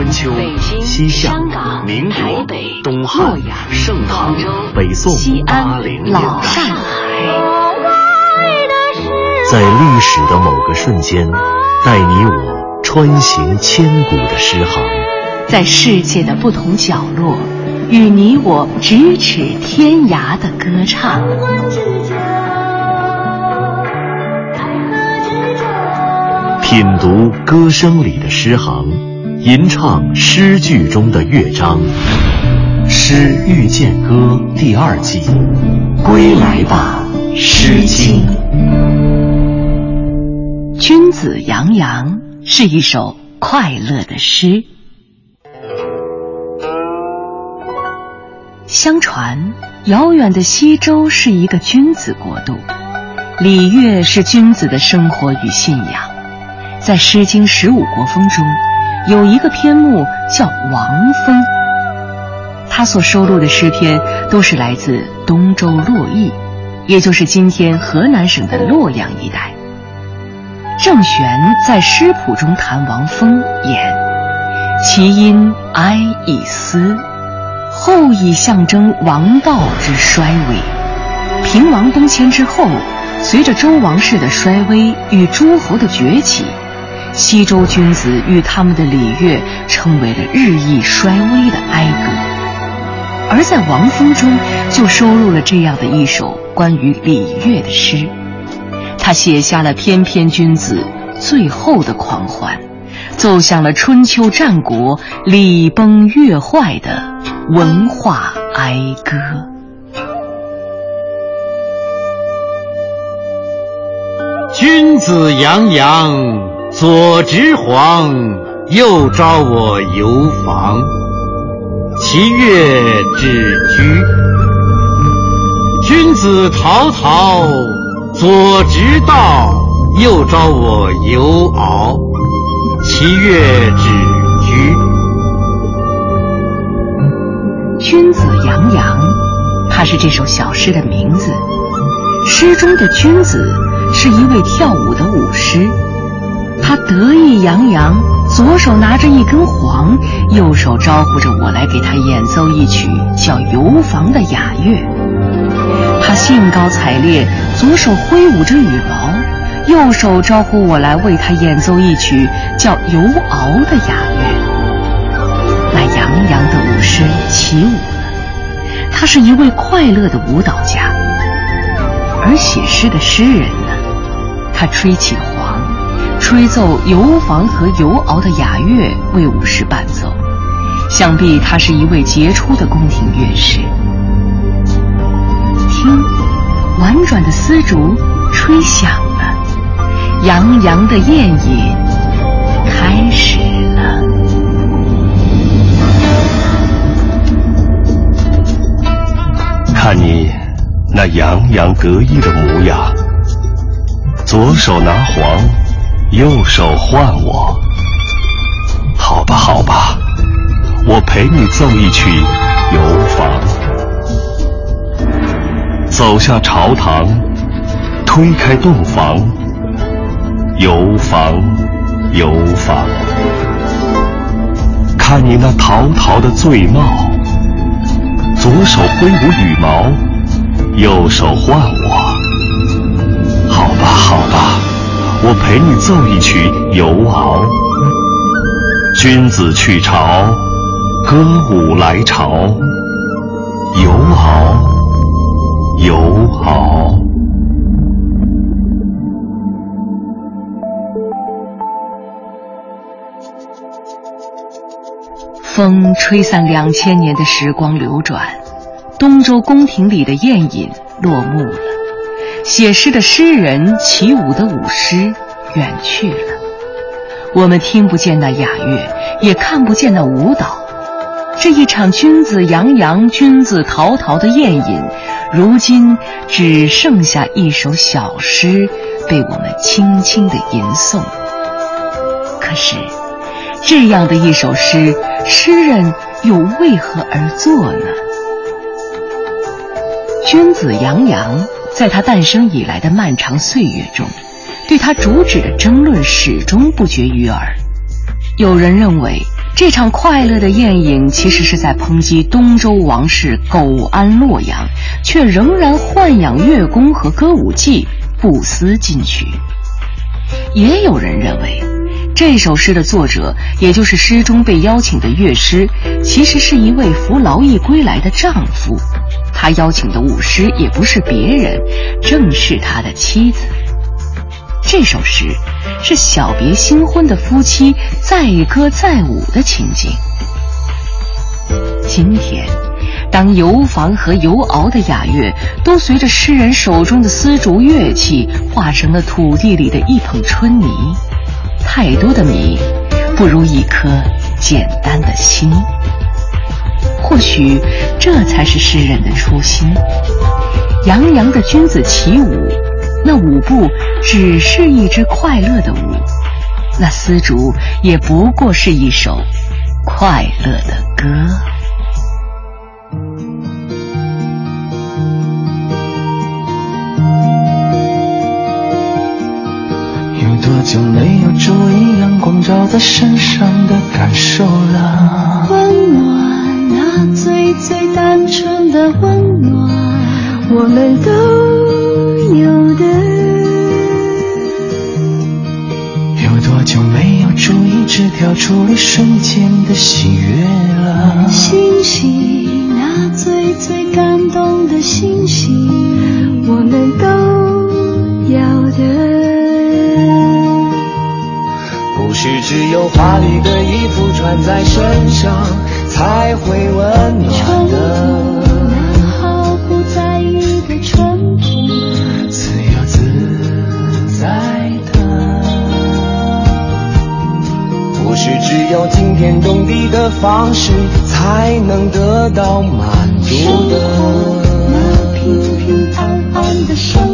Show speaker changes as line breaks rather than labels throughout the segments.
春秋、西夏、民国、东汉、盛唐、北宋、八零年代，
上海，
在历史的某个瞬间，带你我穿行千古的诗行，
在世界的不同角落，与你我咫尺天涯的歌唱。
品读歌声里的诗行，吟唱诗句中的乐章，《诗遇见歌》第二季，归来吧，《诗经》。
君子洋洋是一首快乐的诗。相传，遥远的西周是一个君子国度，礼乐是君子的生活与信仰。在《诗经·十五国风》中，有一个篇目叫《王风》，他所收录的诗篇都是来自东周洛邑，也就是今天河南省的洛阳一带。郑玄在诗谱中谈王风言：“其因哀以思，后以象征王道之衰微。平王东迁之后，随着周王室的衰微与诸侯的崛起。”西周君子与他们的礼乐成为了日益衰微的哀歌，而在王风中就收录了这样的一首关于礼乐的诗。他写下了翩翩君子最后的狂欢，奏响了春秋战国礼崩乐坏的文化哀歌。
君子洋洋。左执黄，右招我游房。其乐止居。君子陶陶，左执道，右招我游敖。其乐止居。
君子洋洋，它是这首小诗的名字。诗中的君子是一位跳舞的舞狮。他得意洋洋，左手拿着一根簧，右手招呼着我来给他演奏一曲叫《游房》的雅乐。他兴高采烈，左手挥舞着羽毛，右手招呼我来为他演奏一曲叫《游敖》的雅乐。那洋洋的舞狮起舞了，他是一位快乐的舞蹈家。而写诗的诗人呢，他吹起。吹奏游房和游敖的雅乐为武士伴奏，想必他是一位杰出的宫廷乐师。听，婉转的丝竹吹响了，洋洋的宴饮开始了。
看你那洋洋得意的模样，左手拿黄。右手唤我，好吧，好吧，我陪你奏一曲《游房》。走下朝堂，推开洞房，游房，游房。看你那陶陶的醉貌，左手挥舞羽毛，右手唤我，好吧，好吧。我陪你奏一曲《游敖》，君子去朝，歌舞来朝，游敖，游敖。
风吹散两千年的时光流转，东周宫廷里的宴饮落幕了。写诗的诗人，起舞的舞狮远去了。我们听不见那雅乐，也看不见那舞蹈。这一场君子洋洋、君子陶陶的宴饮，如今只剩下一首小诗被我们轻轻的吟诵。可是，这样的一首诗，诗人又为何而作呢？君子洋洋。在他诞生以来的漫长岁月中，对他主旨的争论始终不绝于耳。有人认为这场快乐的宴饮，其实是在抨击东周王室苟安洛阳，却仍然豢养乐工和歌舞伎，不思进取。也有人认为，这首诗的作者，也就是诗中被邀请的乐师，其实是一位服劳役归来的丈夫。他邀请的舞师也不是别人，正是他的妻子。这首诗是小别新婚的夫妻载歌载舞的情景。今天，当游房和游敖的雅乐都随着诗人手中的丝竹乐器化成了土地里的一捧春泥，太多的米不如一颗简单的心。或许这才是诗人的初心。洋洋的君子起舞，那舞步只是一支快乐的舞，那丝竹也不过是一首快乐的歌。
有多久没有注意阳光照在身上的感受了？
温暖，那最最单纯的温暖，我们都有的。
有多久没有注意只跳出一瞬间的喜悦了？
星星，那最最感动的星星，我们都要的。
不是只有华丽的衣服穿在身上才会温暖的，
那毫不在意的淳朴。
自由自在的。不是只有惊天动地的方式才能得到满足
生活，
的。
那平平安安的生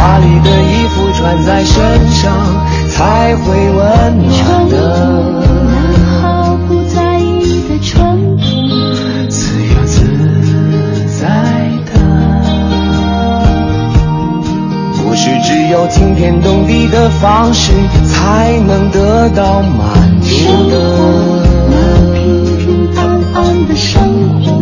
华丽的衣服穿在身上才会温暖
淳朴，
的。
那毫不在意的淳朴。
自由自在的，不是只有惊天动地的方式才能得到满足
生活，那
的。
平平安安的生活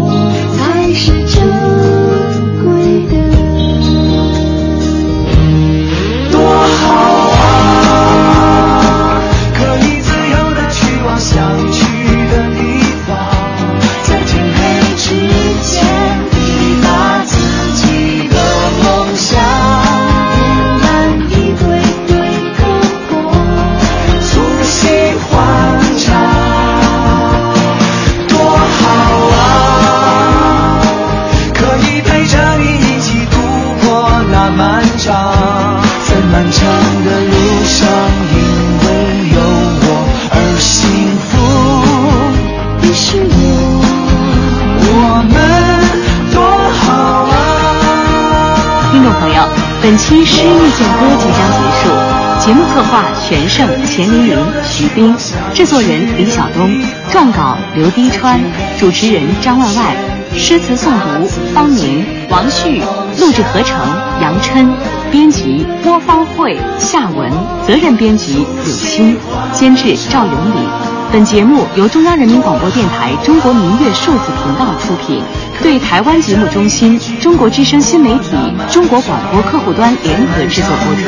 听众朋友，本期《诗意见歌》即将结束。节目策划：全胜、钱琳琳、徐冰，制作人李晓东，撰稿刘滴川，主持人张万万，诗词诵读方明、王旭，录制合成杨琛，编辑郭方慧、夏文，责任编辑柳青，监制赵永礼。本节目由中央人民广播电台中国民乐数字频道出品，对台湾节目中心、中国之声新媒体、中国广播客户端联合制作播出，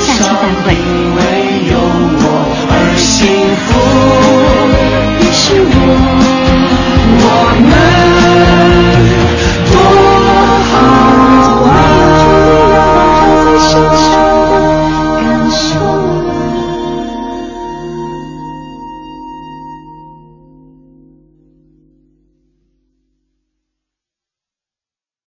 下期再会。
你是我。